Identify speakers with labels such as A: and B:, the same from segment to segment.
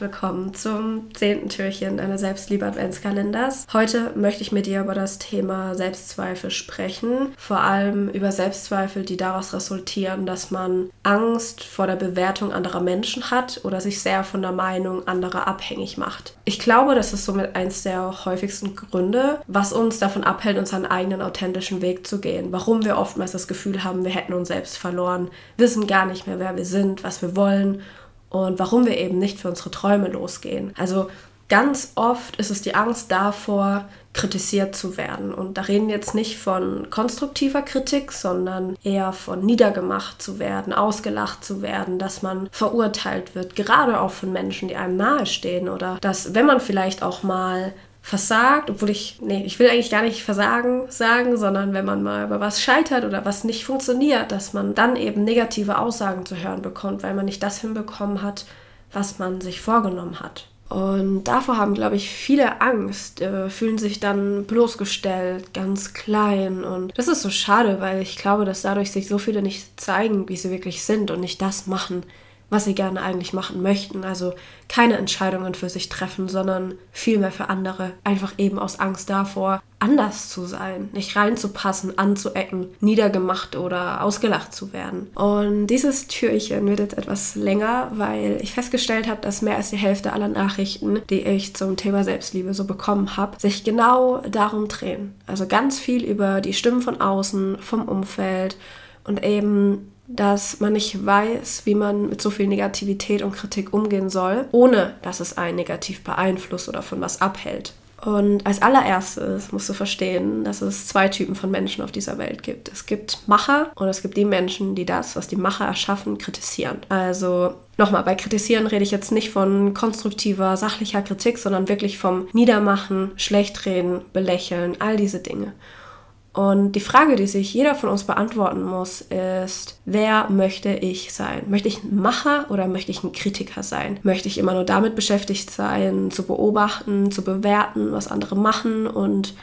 A: Willkommen zum zehnten Türchen deines Selbstliebe-Adventskalenders. Heute möchte ich mit dir über das Thema Selbstzweifel sprechen. Vor allem über Selbstzweifel, die daraus resultieren, dass man Angst vor der Bewertung anderer Menschen hat oder sich sehr von der Meinung anderer abhängig macht. Ich glaube, das ist somit eins der häufigsten Gründe, was uns davon abhält, unseren eigenen authentischen Weg zu gehen. Warum wir oftmals das Gefühl haben, wir hätten uns selbst verloren, wissen gar nicht mehr, wer wir sind, was wir wollen und warum wir eben nicht für unsere Träume losgehen. Also ganz oft ist es die Angst davor, kritisiert zu werden. Und da reden wir jetzt nicht von konstruktiver Kritik, sondern eher von niedergemacht zu werden, ausgelacht zu werden, dass man verurteilt wird, gerade auch von Menschen, die einem nahestehen oder dass, wenn man vielleicht auch mal versagt, obwohl ich, nee, ich will eigentlich gar nicht Versagen sagen, sondern wenn man mal über was scheitert oder was nicht funktioniert, dass man dann eben negative Aussagen zu hören bekommt, weil man nicht das hinbekommen hat, was man sich vorgenommen hat. Und davor haben, glaube ich, viele Angst, äh, fühlen sich dann bloßgestellt, ganz klein. Und das ist so schade, weil ich glaube, dass dadurch sich so viele nicht zeigen, wie sie wirklich sind und nicht das machen, was sie gerne eigentlich machen möchten. Also keine Entscheidungen für sich treffen, sondern vielmehr für andere. Einfach eben aus Angst davor, anders zu sein, nicht reinzupassen, anzuecken, niedergemacht oder ausgelacht zu werden. Und dieses Türchen wird jetzt etwas länger, weil ich festgestellt habe, dass mehr als die Hälfte aller Nachrichten, die ich zum Thema Selbstliebe so bekommen habe, sich genau darum drehen. Also ganz viel über die Stimmen von außen, vom Umfeld und eben dass man nicht weiß, wie man mit so viel Negativität und Kritik umgehen soll, ohne dass es einen negativ beeinflusst oder von was abhält. Und als allererstes musst du verstehen, dass es zwei Typen von Menschen auf dieser Welt gibt. Es gibt Macher und es gibt die Menschen, die das, was die Macher erschaffen, kritisieren. Also nochmal, bei Kritisieren rede ich jetzt nicht von konstruktiver, sachlicher Kritik, sondern wirklich vom Niedermachen, Schlechtreden, Belächeln, all diese Dinge. Und die Frage, die sich jeder von uns beantworten muss, ist, wer möchte ich sein? Möchte ich ein Macher oder möchte ich ein Kritiker sein? Möchte ich immer nur damit beschäftigt sein, zu beobachten, zu bewerten, was andere machen und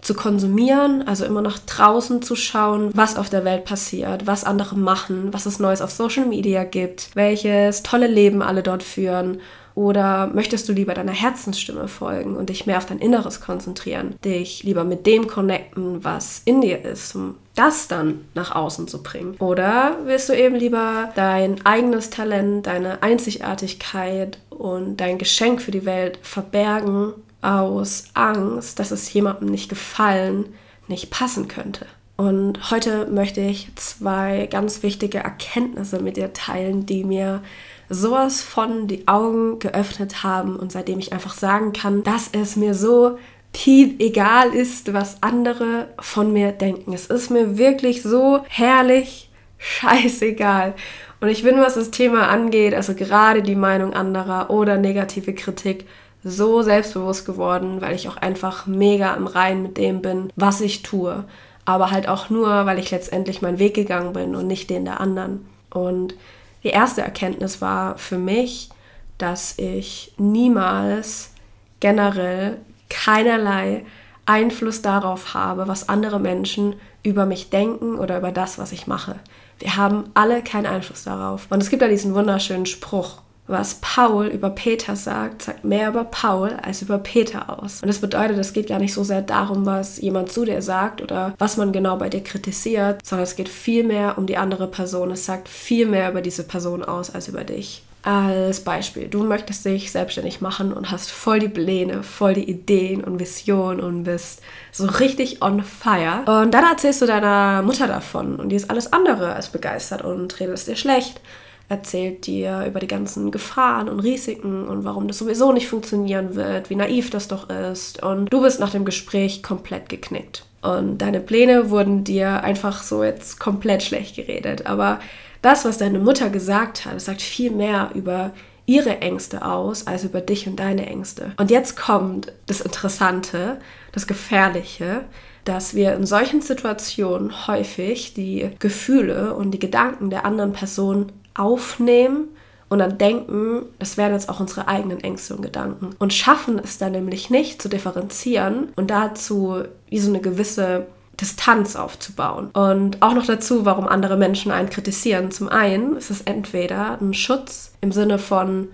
A: zu konsumieren, also immer nach draußen zu schauen, was auf der Welt passiert, was andere machen, was es Neues auf Social Media gibt, welches tolle Leben alle dort führen oder möchtest du lieber deiner Herzensstimme folgen und dich mehr auf dein Inneres konzentrieren? Dich lieber mit dem connecten, was in dir ist, um das dann nach außen zu bringen? Oder willst du eben lieber dein eigenes Talent, deine Einzigartigkeit und dein Geschenk für die Welt verbergen aus Angst, dass es jemandem nicht gefallen, nicht passen könnte? Und heute möchte ich zwei ganz wichtige Erkenntnisse mit dir teilen, die mir sowas von die Augen geöffnet haben und seitdem ich einfach sagen kann, dass es mir so piep egal ist, was andere von mir denken. Es ist mir wirklich so herrlich scheißegal. Und ich bin, was das Thema angeht, also gerade die Meinung anderer oder negative Kritik, so selbstbewusst geworden, weil ich auch einfach mega im Rein mit dem bin, was ich tue. Aber halt auch nur, weil ich letztendlich meinen Weg gegangen bin und nicht den der anderen. Und die erste Erkenntnis war für mich, dass ich niemals generell keinerlei Einfluss darauf habe, was andere Menschen über mich denken oder über das, was ich mache. Wir haben alle keinen Einfluss darauf. Und es gibt da diesen wunderschönen Spruch, was Paul über Peter sagt, sagt mehr über Paul als über Peter aus. Und das bedeutet, es geht gar nicht so sehr darum, was jemand zu dir sagt oder was man genau bei dir kritisiert, sondern es geht viel mehr um die andere Person. Es sagt viel mehr über diese Person aus als über dich. Als Beispiel, du möchtest dich selbstständig machen und hast voll die Pläne, voll die Ideen und Visionen und bist so richtig on fire. Und dann erzählst du deiner Mutter davon und die ist alles andere als begeistert und redet es dir schlecht erzählt dir über die ganzen Gefahren und Risiken und warum das sowieso nicht funktionieren wird, wie naiv das doch ist. Und du bist nach dem Gespräch komplett geknickt. Und deine Pläne wurden dir einfach so jetzt komplett schlecht geredet. Aber das, was deine Mutter gesagt hat, sagt viel mehr über ihre Ängste aus als über dich und deine Ängste. Und jetzt kommt das Interessante, das Gefährliche, dass wir in solchen Situationen häufig die Gefühle und die Gedanken der anderen Person aufnehmen und dann denken, das wären jetzt auch unsere eigenen Ängste und Gedanken. Und schaffen es dann nämlich nicht zu differenzieren und dazu wie so eine gewisse Distanz aufzubauen. Und auch noch dazu, warum andere Menschen einen kritisieren. Zum einen ist es entweder ein Schutz im Sinne von,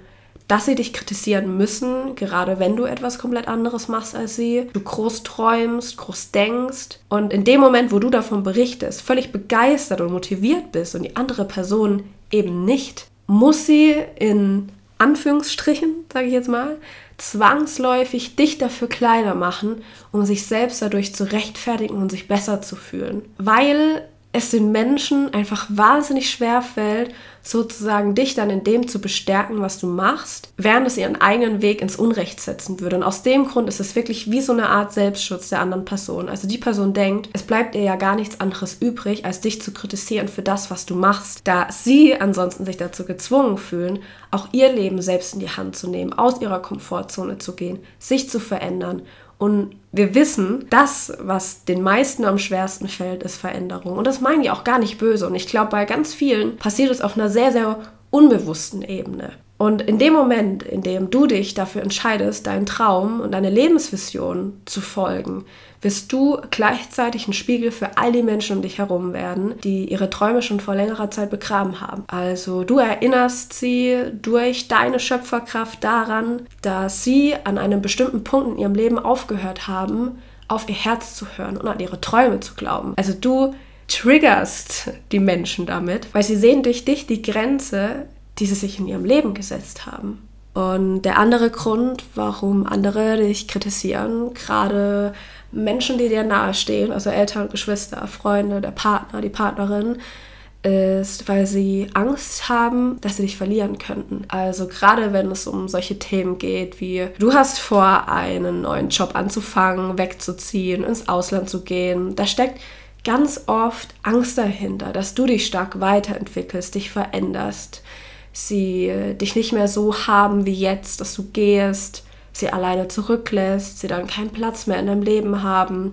A: dass sie dich kritisieren müssen, gerade wenn du etwas komplett anderes machst als sie, du groß träumst, groß denkst und in dem Moment, wo du davon berichtest, völlig begeistert und motiviert bist und die andere Person eben nicht, muss sie in Anführungsstrichen, sage ich jetzt mal, zwangsläufig dich dafür kleiner machen, um sich selbst dadurch zu rechtfertigen und sich besser zu fühlen. Weil es den Menschen einfach wahnsinnig schwer fällt, sozusagen dich dann in dem zu bestärken, was du machst, während es ihren eigenen Weg ins Unrecht setzen würde. Und aus dem Grund ist es wirklich wie so eine Art Selbstschutz der anderen Person. Also die Person denkt, es bleibt ihr ja gar nichts anderes übrig, als dich zu kritisieren für das, was du machst, da sie ansonsten sich dazu gezwungen fühlen, auch ihr Leben selbst in die Hand zu nehmen, aus ihrer Komfortzone zu gehen, sich zu verändern und wir wissen, das, was den meisten am schwersten fällt, ist Veränderung. Und das meinen die auch gar nicht böse. Und ich glaube, bei ganz vielen passiert es auf einer sehr, sehr unbewussten Ebene. Und in dem Moment, in dem du dich dafür entscheidest, deinen Traum und deine Lebensvision zu folgen, wirst du gleichzeitig ein Spiegel für all die Menschen um dich herum werden, die ihre Träume schon vor längerer Zeit begraben haben. Also du erinnerst sie durch deine Schöpferkraft daran, dass sie an einem bestimmten Punkt in ihrem Leben aufgehört haben, auf ihr Herz zu hören und an ihre Träume zu glauben. Also du triggerst die Menschen damit, weil sie sehen durch dich die Grenze, die sie sich in ihrem Leben gesetzt haben. Und der andere Grund, warum andere dich kritisieren, gerade Menschen, die dir nahestehen, also Eltern, Geschwister, Freunde, der Partner, die Partnerin, ist, weil sie Angst haben, dass sie dich verlieren könnten. Also gerade wenn es um solche Themen geht, wie du hast vor, einen neuen Job anzufangen, wegzuziehen, ins Ausland zu gehen, da steckt ganz oft Angst dahinter, dass du dich stark weiterentwickelst, dich veränderst, sie dich nicht mehr so haben wie jetzt, dass du gehst, sie alleine zurücklässt, sie dann keinen Platz mehr in deinem Leben haben.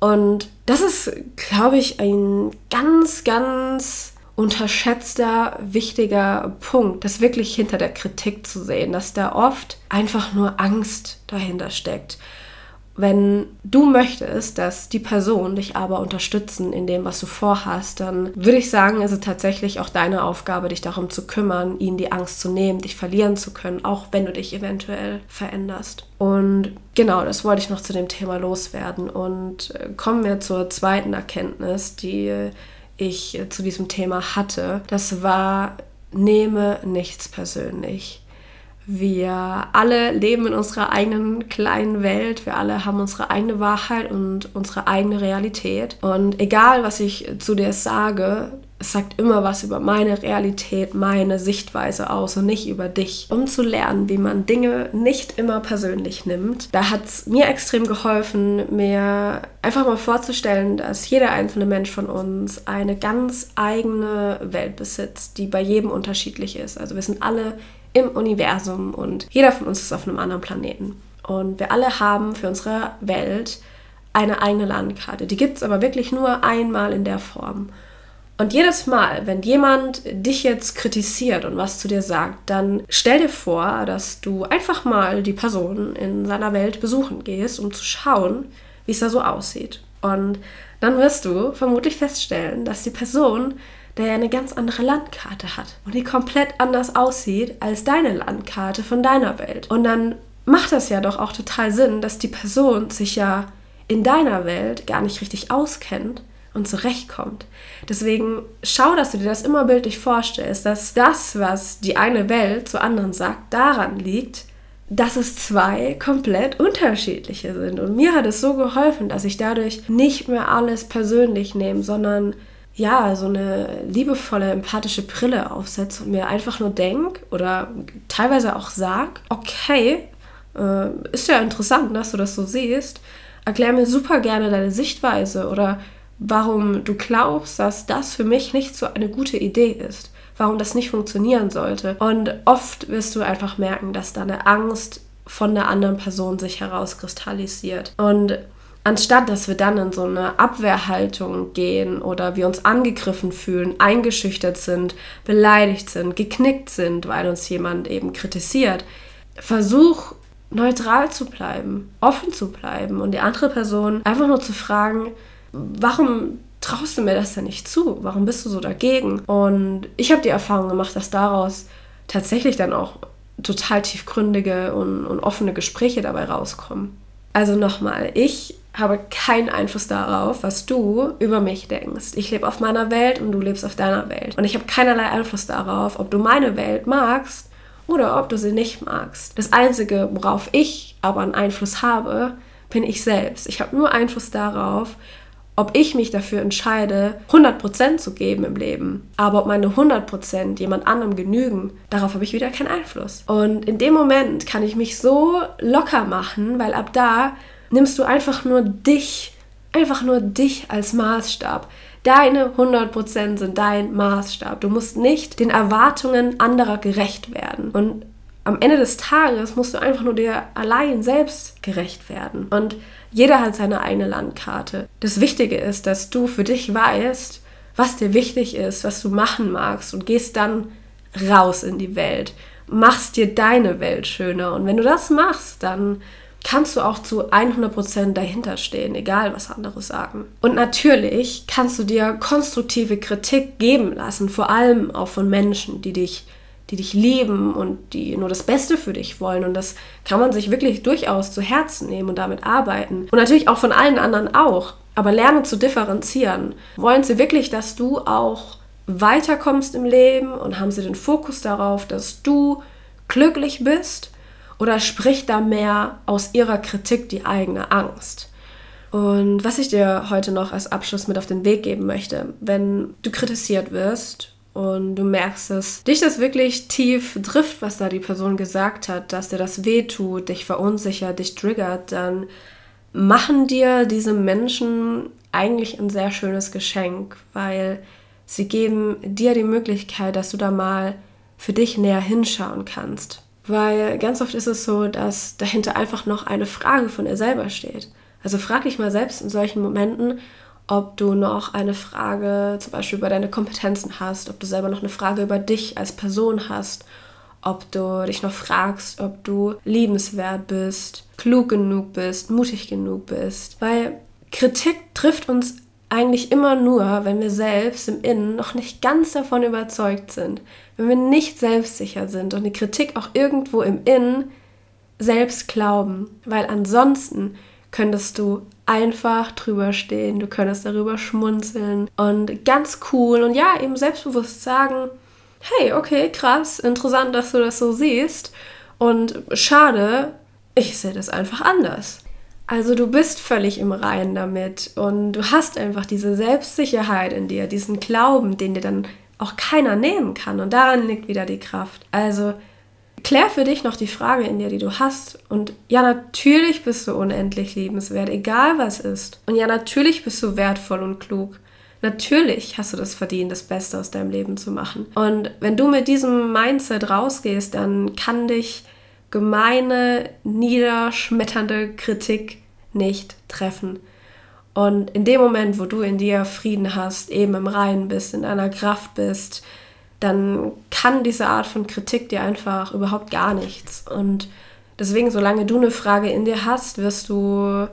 A: Und das ist, glaube ich, ein ganz, ganz unterschätzter, wichtiger Punkt, das wirklich hinter der Kritik zu sehen, dass da oft einfach nur Angst dahinter steckt. Wenn du möchtest, dass die Person dich aber unterstützen in dem, was du vorhast, dann würde ich sagen, ist es tatsächlich auch deine Aufgabe, dich darum zu kümmern, ihnen die Angst zu nehmen, dich verlieren zu können, auch wenn du dich eventuell veränderst. Und genau, das wollte ich noch zu dem Thema loswerden. Und äh, kommen wir zur zweiten Erkenntnis, die ich zu diesem Thema hatte. Das war, nehme nichts persönlich. Wir alle leben in unserer eigenen kleinen Welt. Wir alle haben unsere eigene Wahrheit und unsere eigene Realität. Und egal, was ich zu dir sage, es sagt immer was über meine Realität, meine Sichtweise aus und nicht über dich. Um zu lernen, wie man Dinge nicht immer persönlich nimmt, da hat es mir extrem geholfen, mir einfach mal vorzustellen, dass jeder einzelne Mensch von uns eine ganz eigene Welt besitzt, die bei jedem unterschiedlich ist. Also wir sind alle im Universum und jeder von uns ist auf einem anderen Planeten. Und wir alle haben für unsere Welt eine eigene Landkarte. Die gibt es aber wirklich nur einmal in der Form. Und jedes Mal, wenn jemand dich jetzt kritisiert und was zu dir sagt, dann stell dir vor, dass du einfach mal die Person in seiner Welt besuchen gehst, um zu schauen, wie es da so aussieht. Und dann wirst du vermutlich feststellen, dass die Person der ja eine ganz andere Landkarte hat und die komplett anders aussieht als deine Landkarte von deiner Welt. Und dann macht das ja doch auch total Sinn, dass die Person sich ja in deiner Welt gar nicht richtig auskennt und zurechtkommt. Deswegen schau, dass du dir das immer bildlich vorstellst, dass das, was die eine Welt zur anderen sagt, daran liegt, dass es zwei komplett unterschiedliche sind. Und mir hat es so geholfen, dass ich dadurch nicht mehr alles persönlich nehme, sondern ja, so eine liebevolle, empathische Brille aufsetze und mir einfach nur denke oder teilweise auch sag, okay, äh, ist ja interessant, dass du das so siehst. Erklär mir super gerne deine Sichtweise oder warum du glaubst, dass das für mich nicht so eine gute Idee ist, warum das nicht funktionieren sollte. Und oft wirst du einfach merken, dass da eine Angst von der anderen Person sich herauskristallisiert. Und anstatt dass wir dann in so eine Abwehrhaltung gehen oder wir uns angegriffen fühlen, eingeschüchtert sind, beleidigt sind, geknickt sind, weil uns jemand eben kritisiert, versuch neutral zu bleiben, offen zu bleiben und die andere Person einfach nur zu fragen, warum traust du mir das denn nicht zu? Warum bist du so dagegen? Und ich habe die Erfahrung gemacht, dass daraus tatsächlich dann auch total tiefgründige und, und offene Gespräche dabei rauskommen. Also nochmal, ich habe keinen Einfluss darauf, was du über mich denkst. Ich lebe auf meiner Welt und du lebst auf deiner Welt. Und ich habe keinerlei Einfluss darauf, ob du meine Welt magst oder ob du sie nicht magst. Das Einzige, worauf ich aber einen Einfluss habe, bin ich selbst. Ich habe nur Einfluss darauf, ob ich mich dafür entscheide, 100% zu geben im Leben. Aber ob meine 100% jemand anderem genügen, darauf habe ich wieder keinen Einfluss. Und in dem Moment kann ich mich so locker machen, weil ab da nimmst du einfach nur dich, einfach nur dich als Maßstab. Deine 100% sind dein Maßstab. Du musst nicht den Erwartungen anderer gerecht werden. Und am Ende des Tages musst du einfach nur dir allein selbst gerecht werden. Und jeder hat seine eigene Landkarte. Das Wichtige ist, dass du für dich weißt, was dir wichtig ist, was du machen magst und gehst dann raus in die Welt. Machst dir deine Welt schöner. Und wenn du das machst, dann kannst du auch zu 100% dahinter stehen, egal was andere sagen. Und natürlich kannst du dir konstruktive Kritik geben lassen, vor allem auch von Menschen, die dich die dich lieben und die nur das Beste für dich wollen. Und das kann man sich wirklich durchaus zu Herzen nehmen und damit arbeiten. Und natürlich auch von allen anderen auch. Aber lerne zu differenzieren. Wollen sie wirklich, dass du auch weiterkommst im Leben und haben sie den Fokus darauf, dass du glücklich bist? Oder spricht da mehr aus ihrer Kritik die eigene Angst? Und was ich dir heute noch als Abschluss mit auf den Weg geben möchte, wenn du kritisiert wirst und du merkst, dass dich das wirklich tief trifft, was da die Person gesagt hat, dass dir das wehtut, dich verunsichert, dich triggert, dann machen dir diese Menschen eigentlich ein sehr schönes Geschenk, weil sie geben dir die Möglichkeit, dass du da mal für dich näher hinschauen kannst. Weil ganz oft ist es so, dass dahinter einfach noch eine Frage von dir selber steht. Also frag dich mal selbst in solchen Momenten, ob du noch eine Frage zum Beispiel über deine Kompetenzen hast, ob du selber noch eine Frage über dich als Person hast, ob du dich noch fragst, ob du liebenswert bist, klug genug bist, mutig genug bist. Weil Kritik trifft uns eigentlich immer nur, wenn wir selbst im Innen noch nicht ganz davon überzeugt sind, wenn wir nicht selbstsicher sind und die Kritik auch irgendwo im Innen selbst glauben, weil ansonsten könntest du einfach drüber stehen, du könntest darüber schmunzeln und ganz cool und ja, eben selbstbewusst sagen, hey, okay, krass, interessant, dass du das so siehst und schade, ich sehe das einfach anders. Also du bist völlig im Reinen damit und du hast einfach diese Selbstsicherheit in dir, diesen Glauben, den dir dann auch keiner nehmen kann und daran liegt wieder die Kraft. Also Klär für dich noch die Frage in dir, die du hast. Und ja, natürlich bist du unendlich liebenswert, egal was ist. Und ja, natürlich bist du wertvoll und klug. Natürlich hast du das verdient, das Beste aus deinem Leben zu machen. Und wenn du mit diesem Mindset rausgehst, dann kann dich gemeine, niederschmetternde Kritik nicht treffen. Und in dem Moment, wo du in dir Frieden hast, eben im Reinen bist, in deiner Kraft bist, dann kann diese Art von Kritik dir einfach überhaupt gar nichts. Und deswegen, solange du eine Frage in dir hast, wirst du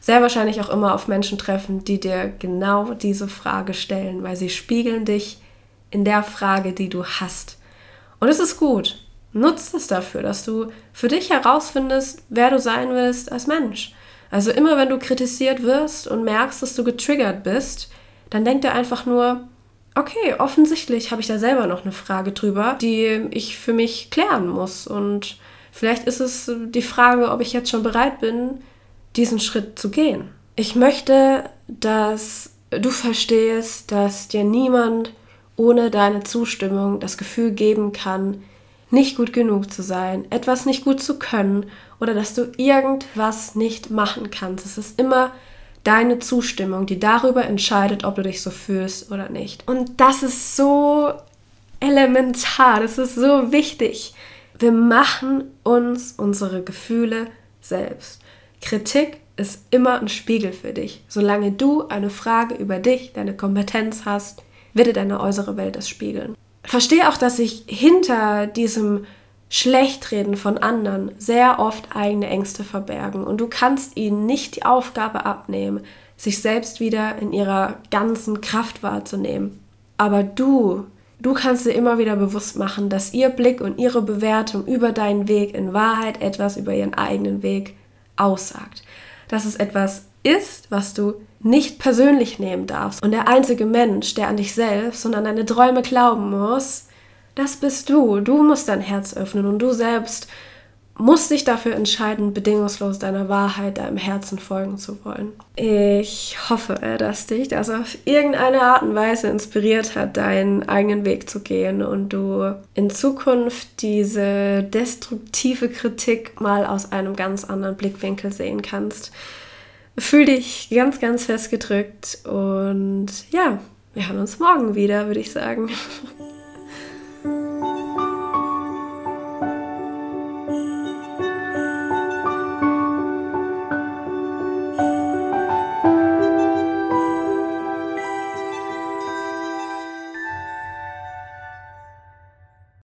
A: sehr wahrscheinlich auch immer auf Menschen treffen, die dir genau diese Frage stellen, weil sie spiegeln dich in der Frage, die du hast. Und es ist gut. Nutzt es dafür, dass du für dich herausfindest, wer du sein willst als Mensch. Also immer wenn du kritisiert wirst und merkst, dass du getriggert bist, dann denk dir einfach nur, okay, offensichtlich habe ich da selber noch eine Frage drüber, die ich für mich klären muss. Und vielleicht ist es die Frage, ob ich jetzt schon bereit bin, diesen Schritt zu gehen. Ich möchte, dass du verstehst, dass dir niemand ohne deine Zustimmung das Gefühl geben kann, nicht gut genug zu sein, etwas nicht gut zu können oder dass du irgendwas nicht machen kannst. Es ist immer deine Zustimmung, die darüber entscheidet, ob du dich so fühlst oder nicht. Und das ist so elementar, das ist so wichtig. Wir machen uns unsere Gefühle selbst. Kritik ist immer ein Spiegel für dich. Solange du eine Frage über dich, deine Kompetenz hast, wird dir deine äußere Welt das spiegeln. Verstehe auch, dass sich hinter diesem Schlechtreden von anderen sehr oft eigene Ängste verbergen und du kannst ihnen nicht die Aufgabe abnehmen, sich selbst wieder in ihrer ganzen Kraft wahrzunehmen. Aber du, du kannst dir immer wieder bewusst machen, dass ihr Blick und ihre Bewertung über deinen Weg in Wahrheit etwas über ihren eigenen Weg aussagt. Dass es etwas ist, was du nicht persönlich nehmen darfst. Und der einzige Mensch, der an dich selbst und an deine Träume glauben muss, das bist du. Du musst dein Herz öffnen und du selbst musst dich dafür entscheiden, bedingungslos deiner Wahrheit, deinem Herzen folgen zu wollen. Ich hoffe, dass dich das auf irgendeine Art und Weise inspiriert hat, deinen eigenen Weg zu gehen und du in Zukunft diese destruktive Kritik mal aus einem ganz anderen Blickwinkel sehen kannst. Fühl dich ganz, ganz fest gedrückt und ja, wir hören uns morgen wieder, würde ich sagen.